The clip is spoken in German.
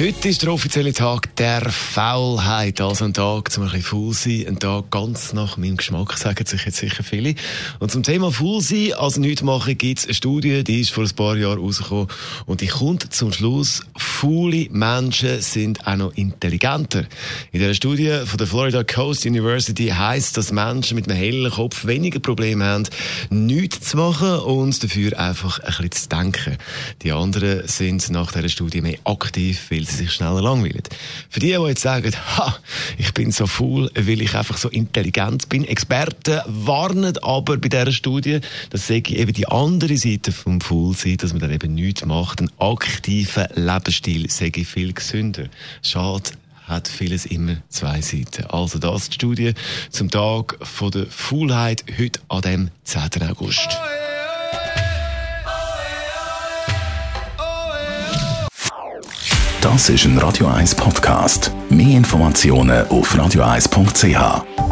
Heute ist der offizielle Tag der Faulheit, also ein Tag zum ein bisschen faul sein, ein Tag ganz nach meinem Geschmack, sagen sich jetzt sicher viele. Und zum Thema faul sein, also nichts machen, gibt es eine Studie, die ist vor ein paar Jahren rausgekommen und die kommt zum Schluss, faule Menschen sind auch noch intelligenter. In der Studie von der Florida Coast University heißt, dass Menschen mit einem hellen Kopf weniger Probleme haben, nichts zu machen und dafür einfach ein bisschen zu denken. Die anderen sind nach dieser Studie mehr aktiv, weil sie sich schneller langweilen. Für die, die jetzt sagen, ha, ich bin so faul, weil ich einfach so intelligent bin. Experten warnen aber bei dieser Studie, dass eben die andere Seite vom Faulsein, dass man dann eben nichts macht. Ein aktiver Lebensstil sei viel gesünder. Schade, hat vieles immer zwei Seiten. Also das die Studie zum Tag von der Faulheit heute an dem 10. August. Das ist ein Radio 1 Podcast. Mehr Informationen auf radio1.ch.